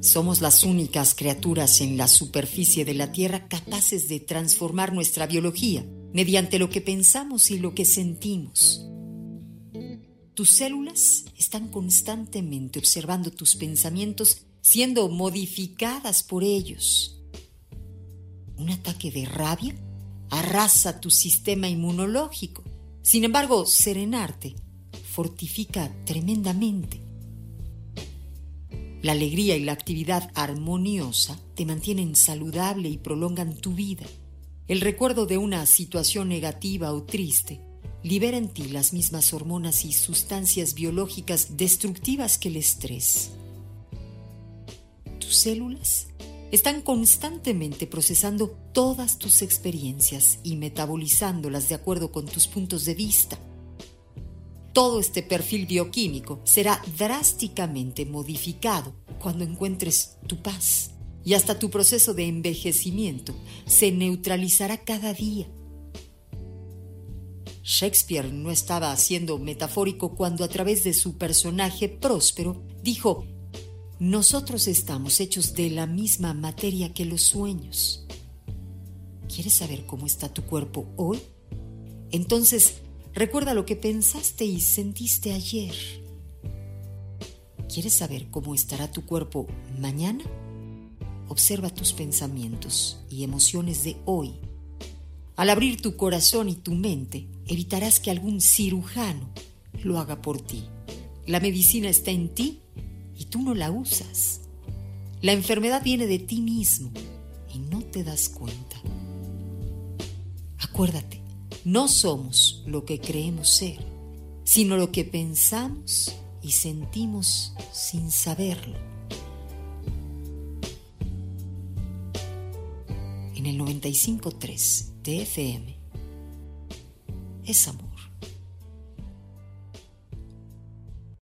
Somos las únicas criaturas en la superficie de la Tierra capaces de transformar nuestra biología mediante lo que pensamos y lo que sentimos. Tus células están constantemente observando tus pensamientos siendo modificadas por ellos. Un ataque de rabia arrasa tu sistema inmunológico. Sin embargo, serenarte fortifica tremendamente. La alegría y la actividad armoniosa te mantienen saludable y prolongan tu vida. El recuerdo de una situación negativa o triste libera en ti las mismas hormonas y sustancias biológicas destructivas que el estrés. Tus células están constantemente procesando todas tus experiencias y metabolizándolas de acuerdo con tus puntos de vista. Todo este perfil bioquímico será drásticamente modificado cuando encuentres tu paz y hasta tu proceso de envejecimiento se neutralizará cada día. Shakespeare no estaba siendo metafórico cuando a través de su personaje próspero dijo, nosotros estamos hechos de la misma materia que los sueños. ¿Quieres saber cómo está tu cuerpo hoy? Entonces, recuerda lo que pensaste y sentiste ayer. ¿Quieres saber cómo estará tu cuerpo mañana? Observa tus pensamientos y emociones de hoy. Al abrir tu corazón y tu mente, evitarás que algún cirujano lo haga por ti. La medicina está en ti y tú no la usas. La enfermedad viene de ti mismo y no te das cuenta. Acuérdate, no somos lo que creemos ser, sino lo que pensamos y sentimos sin saberlo. En el 95.3 de FM es amor.